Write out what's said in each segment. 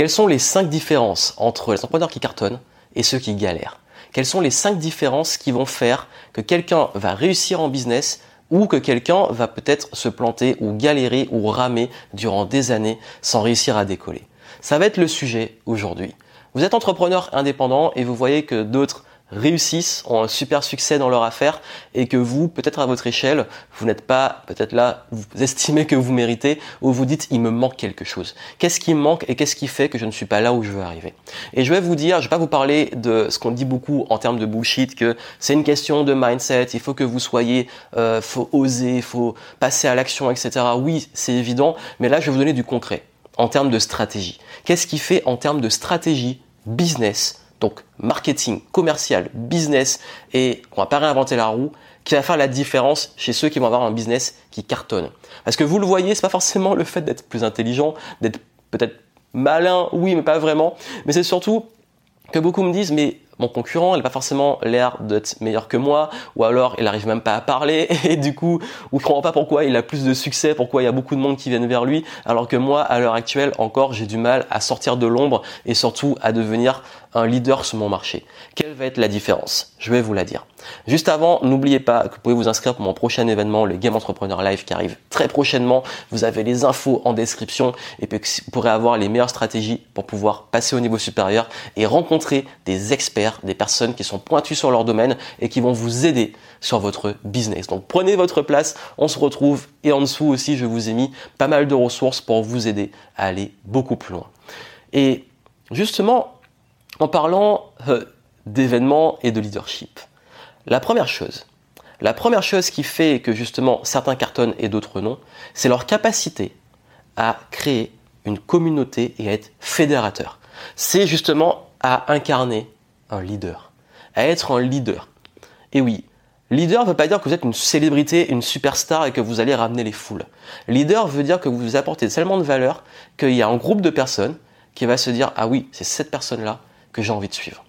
Quelles sont les cinq différences entre les entrepreneurs qui cartonnent et ceux qui galèrent? Quelles sont les cinq différences qui vont faire que quelqu'un va réussir en business ou que quelqu'un va peut-être se planter ou galérer ou ramer durant des années sans réussir à décoller? Ça va être le sujet aujourd'hui. Vous êtes entrepreneur indépendant et vous voyez que d'autres réussissent, ont un super succès dans leur affaire et que vous, peut-être à votre échelle, vous n'êtes pas peut-être là, vous estimez que vous méritez ou vous dites il me manque quelque chose. Qu'est-ce qui me manque et qu'est-ce qui fait que je ne suis pas là où je veux arriver? Et je vais vous dire, je vais pas vous parler de ce qu'on dit beaucoup en termes de bullshit, que c'est une question de mindset, il faut que vous soyez, euh, faut oser, faut passer à l'action, etc. Oui, c'est évident, mais là je vais vous donner du concret en termes de stratégie. Qu'est-ce qui fait en termes de stratégie business donc marketing, commercial, business, et on va pas réinventer la roue, qui va faire la différence chez ceux qui vont avoir un business qui cartonne. Parce que vous le voyez, c'est pas forcément le fait d'être plus intelligent, d'être peut-être malin, oui, mais pas vraiment, mais c'est surtout que beaucoup me disent, mais mon concurrent, il n'a pas forcément l'air d'être meilleur que moi, ou alors il n'arrive même pas à parler, et du coup, vous ne comprends pas pourquoi il a plus de succès, pourquoi il y a beaucoup de monde qui viennent vers lui, alors que moi, à l'heure actuelle, encore, j'ai du mal à sortir de l'ombre et surtout à devenir un leader sur mon marché. Quelle va être la différence? Je vais vous la dire. Juste avant, n'oubliez pas que vous pouvez vous inscrire pour mon prochain événement, le Game Entrepreneur Live qui arrive très prochainement. Vous avez les infos en description et vous pourrez avoir les meilleures stratégies pour pouvoir passer au niveau supérieur et rencontrer des experts, des personnes qui sont pointues sur leur domaine et qui vont vous aider sur votre business. Donc prenez votre place, on se retrouve et en dessous aussi, je vous ai mis pas mal de ressources pour vous aider à aller beaucoup plus loin. Et justement, en parlant euh, d'événements et de leadership. La première chose, la première chose qui fait que justement certains cartonnent et d'autres non, c'est leur capacité à créer une communauté et à être fédérateur. C'est justement à incarner un leader, à être un leader. Et oui, leader ne veut pas dire que vous êtes une célébrité, une superstar et que vous allez ramener les foules. Leader veut dire que vous apportez tellement de valeur qu'il y a un groupe de personnes qui va se dire ah oui, c'est cette personne-là que j'ai envie de suivre.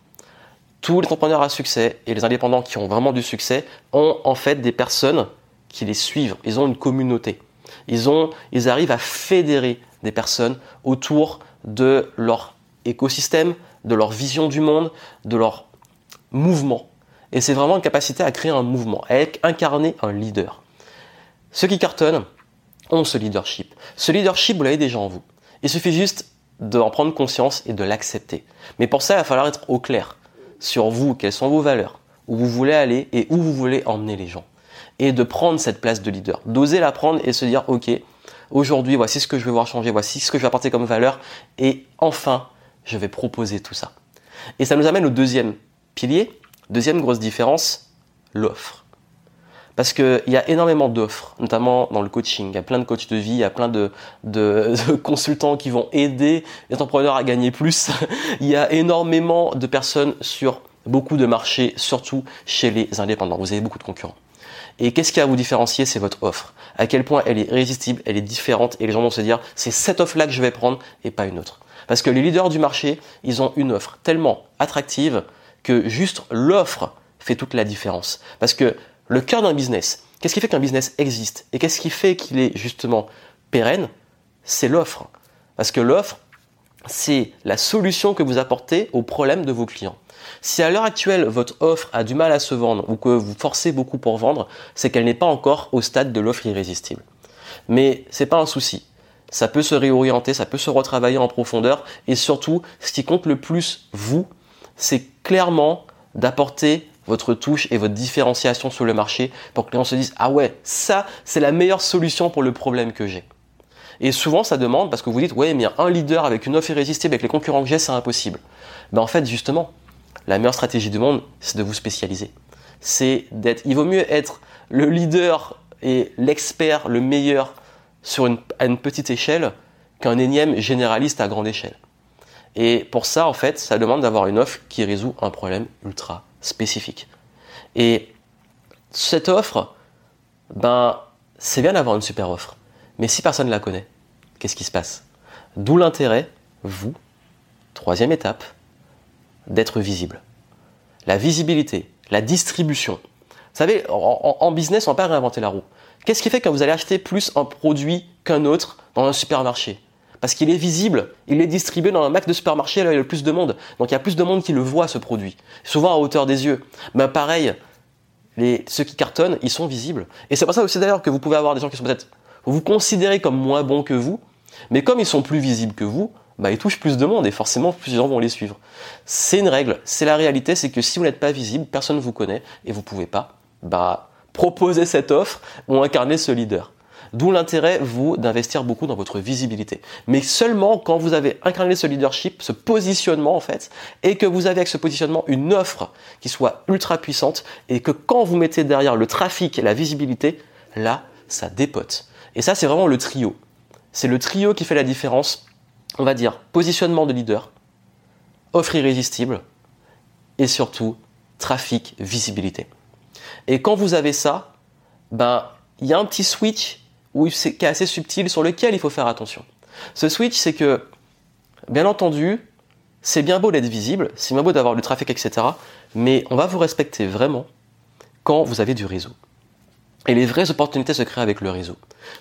Tous les entrepreneurs à succès et les indépendants qui ont vraiment du succès ont en fait des personnes qui les suivent. Ils ont une communauté. Ils, ont, ils arrivent à fédérer des personnes autour de leur écosystème, de leur vision du monde, de leur mouvement. Et c'est vraiment une capacité à créer un mouvement, à incarner un leader. Ceux qui cartonnent ont ce leadership. Ce leadership, vous l'avez déjà en vous. Il suffit juste d'en prendre conscience et de l'accepter. Mais pour ça, il va falloir être au clair sur vous, quelles sont vos valeurs, où vous voulez aller et où vous voulez emmener les gens. Et de prendre cette place de leader, d'oser la prendre et se dire, ok, aujourd'hui, voici ce que je vais voir changer, voici ce que je vais apporter comme valeur, et enfin, je vais proposer tout ça. Et ça nous amène au deuxième pilier, deuxième grosse différence, l'offre. Parce qu'il y a énormément d'offres, notamment dans le coaching. Il y a plein de coachs de vie, il y a plein de, de, consultants qui vont aider les entrepreneurs à gagner plus. il y a énormément de personnes sur beaucoup de marchés, surtout chez les indépendants. Vous avez beaucoup de concurrents. Et qu'est-ce qui va vous différencier? C'est votre offre. À quel point elle est irrésistible, elle est différente et les gens vont se dire c'est cette offre-là que je vais prendre et pas une autre. Parce que les leaders du marché, ils ont une offre tellement attractive que juste l'offre fait toute la différence. Parce que le cœur d'un business, qu'est-ce qui fait qu'un business existe et qu'est-ce qui fait qu'il est justement pérenne? C'est l'offre. Parce que l'offre, c'est la solution que vous apportez aux problèmes de vos clients. Si à l'heure actuelle votre offre a du mal à se vendre ou que vous forcez beaucoup pour vendre, c'est qu'elle n'est pas encore au stade de l'offre irrésistible. Mais c'est pas un souci. Ça peut se réorienter, ça peut se retravailler en profondeur et surtout, ce qui compte le plus vous, c'est clairement d'apporter votre touche et votre différenciation sur le marché pour que les gens se disent ah ouais, ça c'est la meilleure solution pour le problème que j'ai. Et souvent ça demande parce que vous dites ouais mais un leader avec une offre irrésistible avec les concurrents que j'ai c'est impossible. Ben en fait justement la meilleure stratégie du monde c'est de vous spécialiser. C'est d'être il vaut mieux être le leader et l'expert le meilleur sur à une petite échelle qu'un énième généraliste à grande échelle. Et pour ça, en fait, ça demande d'avoir une offre qui résout un problème ultra spécifique. Et cette offre, ben, c'est bien d'avoir une super offre. Mais si personne ne la connaît, qu'est-ce qui se passe? D'où l'intérêt, vous, troisième étape, d'être visible. La visibilité, la distribution. Vous savez, en, business, on ne pas réinventer la roue. Qu'est-ce qui fait que vous allez acheter plus un produit qu'un autre dans un supermarché? Parce qu'il est visible, il est distribué dans un max de supermarché là il y a le plus de monde. Donc il y a plus de monde qui le voit ce produit, souvent à hauteur des yeux. Mais pareil, les, ceux qui cartonnent, ils sont visibles. Et c'est pour ça aussi d'ailleurs que vous pouvez avoir des gens qui sont peut-être vous considérez comme moins bons que vous, mais comme ils sont plus visibles que vous, bah, ils touchent plus de monde et forcément plus de gens vont les suivre. C'est une règle, c'est la réalité, c'est que si vous n'êtes pas visible, personne ne vous connaît et vous pouvez pas bah, proposer cette offre ou incarner ce leader. D'où l'intérêt, vous, d'investir beaucoup dans votre visibilité. Mais seulement quand vous avez incarné ce leadership, ce positionnement en fait, et que vous avez avec ce positionnement une offre qui soit ultra puissante, et que quand vous mettez derrière le trafic et la visibilité, là, ça dépote. Et ça, c'est vraiment le trio. C'est le trio qui fait la différence, on va dire, positionnement de leader, offre irrésistible, et surtout, trafic, visibilité. Et quand vous avez ça, ben, il y a un petit switch c'est, qui est assez subtil sur lequel il faut faire attention. Ce switch, c'est que, bien entendu, c'est bien beau d'être visible, c'est bien beau d'avoir du trafic, etc. Mais on va vous respecter vraiment quand vous avez du réseau. Et les vraies opportunités se créent avec le réseau.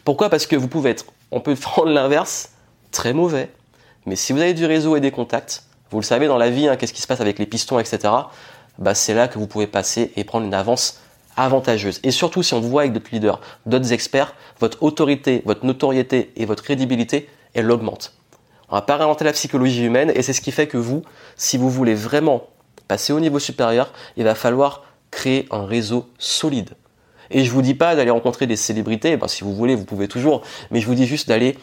Pourquoi? Parce que vous pouvez être, on peut prendre l'inverse, très mauvais, mais si vous avez du réseau et des contacts, vous le savez dans la vie, hein, qu'est-ce qui se passe avec les pistons, etc. Bah, c'est là que vous pouvez passer et prendre une avance avantageuse. Et surtout, si on vous voit avec d'autres leaders, d'autres experts, votre autorité, votre notoriété et votre crédibilité, elle augmente. On va pas réinventer la psychologie humaine et c'est ce qui fait que vous, si vous voulez vraiment passer au niveau supérieur, il va falloir créer un réseau solide. Et je vous dis pas d'aller rencontrer des célébrités, ben, si vous voulez, vous pouvez toujours, mais je vous dis juste d'aller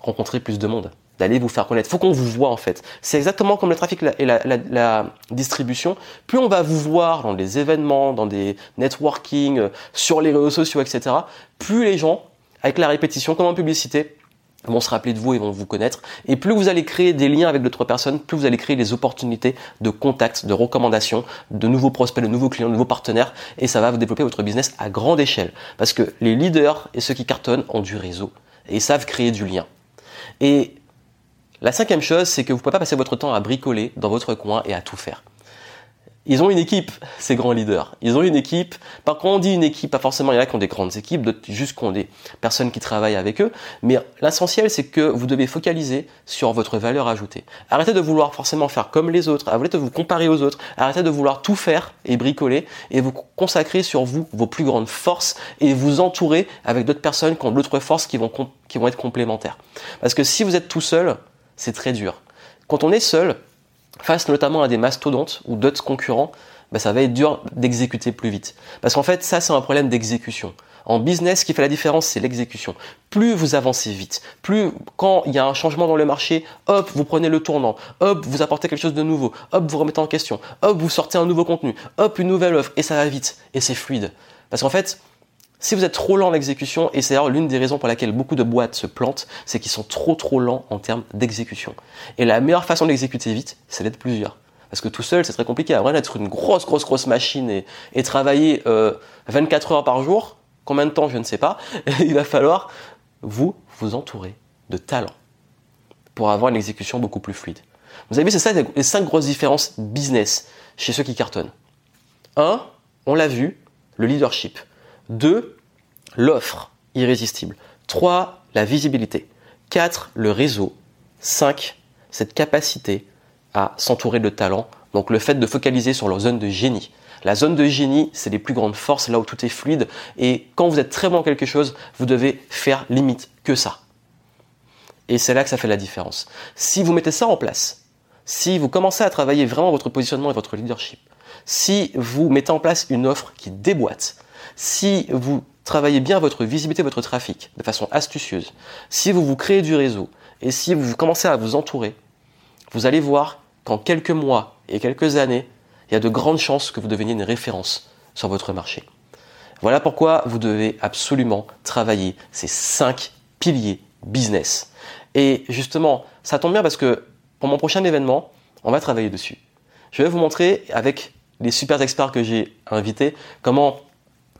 rencontrer plus de monde d'aller vous faire connaître. Faut qu'on vous voit en fait. C'est exactement comme le trafic et la, distribution. Plus on va vous voir dans des événements, dans des networking, euh, sur les réseaux sociaux, etc. Plus les gens, avec la répétition, comme en publicité, vont se rappeler de vous et vont vous connaître. Et plus vous allez créer des liens avec d'autres personnes, plus vous allez créer des opportunités de contact, de recommandations, de nouveaux prospects, de nouveaux clients, de nouveaux partenaires. Et ça va vous développer votre business à grande échelle. Parce que les leaders et ceux qui cartonnent ont du réseau. Et savent créer du lien. Et la cinquième chose, c'est que vous ne pouvez pas passer votre temps à bricoler dans votre coin et à tout faire. Ils ont une équipe, ces grands leaders. Ils ont une équipe. Par contre, on dit une équipe, pas forcément il y en a qui ont des grandes équipes, d'autres juste qui ont des personnes qui travaillent avec eux. Mais l'essentiel, c'est que vous devez focaliser sur votre valeur ajoutée. Arrêtez de vouloir forcément faire comme les autres. Arrêtez de vous comparer aux autres. Arrêtez de vouloir tout faire et bricoler et vous consacrer sur vous, vos plus grandes forces et vous entourer avec d'autres personnes qui ont d'autres forces qui vont, qui vont être complémentaires. Parce que si vous êtes tout seul, c'est très dur. Quand on est seul, face notamment à des mastodontes ou d'autres concurrents, bah, ça va être dur d'exécuter plus vite. Parce qu'en fait, ça, c'est un problème d'exécution. En business, ce qui fait la différence, c'est l'exécution. Plus vous avancez vite, plus quand il y a un changement dans le marché, hop, vous prenez le tournant, hop, vous apportez quelque chose de nouveau, hop, vous remettez en question, hop, vous sortez un nouveau contenu, hop, une nouvelle offre, et ça va vite, et c'est fluide. Parce qu'en fait, si vous êtes trop lent en exécution, et c'est d'ailleurs l'une des raisons pour laquelle beaucoup de boîtes se plantent, c'est qu'ils sont trop trop lents en termes d'exécution. Et la meilleure façon d'exécuter vite, c'est d'être plusieurs. Parce que tout seul, c'est très compliqué. Vrai d'être une grosse, grosse, grosse machine et, travailler 24 euh, heures par jour, combien de temps, je ne sais pas, il va falloir vous vous entourer de talents pour avoir une exécution beaucoup plus fluide. Vous avez vu, c'est ça les cinq grosses différences business chez ceux qui cartonnent. Un, on l'a vu, le leadership. 2. L'offre irrésistible. 3. La visibilité. 4. Le réseau. 5. Cette capacité à s'entourer de talents. Donc le fait de focaliser sur leur zone de génie. La zone de génie, c'est les plus grandes forces, là où tout est fluide. Et quand vous êtes très bon en quelque chose, vous devez faire limite que ça. Et c'est là que ça fait la différence. Si vous mettez ça en place, si vous commencez à travailler vraiment votre positionnement et votre leadership, si vous mettez en place une offre qui déboîte, si vous travaillez bien votre visibilité, votre trafic de façon astucieuse, si vous vous créez du réseau et si vous commencez à vous entourer, vous allez voir qu'en quelques mois et quelques années, il y a de grandes chances que vous deveniez une référence sur votre marché. Voilà pourquoi vous devez absolument travailler ces cinq piliers business. Et justement, ça tombe bien parce que pour mon prochain événement, on va travailler dessus. Je vais vous montrer avec les super experts que j'ai invités comment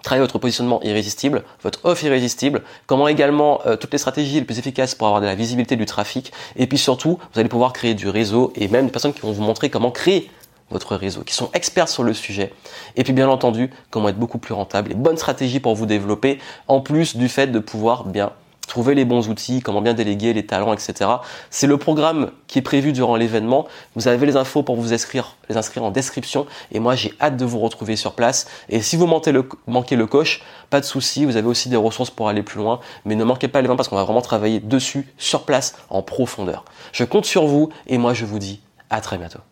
travailler votre positionnement irrésistible, votre offre irrésistible, comment également euh, toutes les stratégies les plus efficaces pour avoir de la visibilité du trafic, et puis surtout, vous allez pouvoir créer du réseau et même des personnes qui vont vous montrer comment créer votre réseau, qui sont experts sur le sujet, et puis bien entendu, comment être beaucoup plus rentable, les bonnes stratégies pour vous développer, en plus du fait de pouvoir bien trouver les bons outils, comment bien déléguer, les talents, etc. C'est le programme qui est prévu durant l'événement. Vous avez les infos pour vous inscrire, les inscrire en description. Et moi, j'ai hâte de vous retrouver sur place. Et si vous manquez le, manquez le coach, pas de souci. Vous avez aussi des ressources pour aller plus loin. Mais ne manquez pas l'événement parce qu'on va vraiment travailler dessus, sur place, en profondeur. Je compte sur vous et moi, je vous dis à très bientôt.